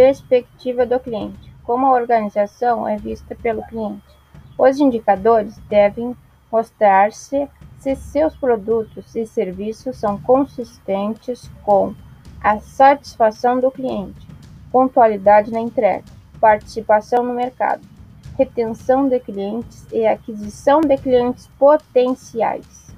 perspectiva do cliente. Como a organização é vista pelo cliente. Os indicadores devem mostrar-se se seus produtos e serviços são consistentes com a satisfação do cliente, pontualidade na entrega, participação no mercado, retenção de clientes e aquisição de clientes potenciais.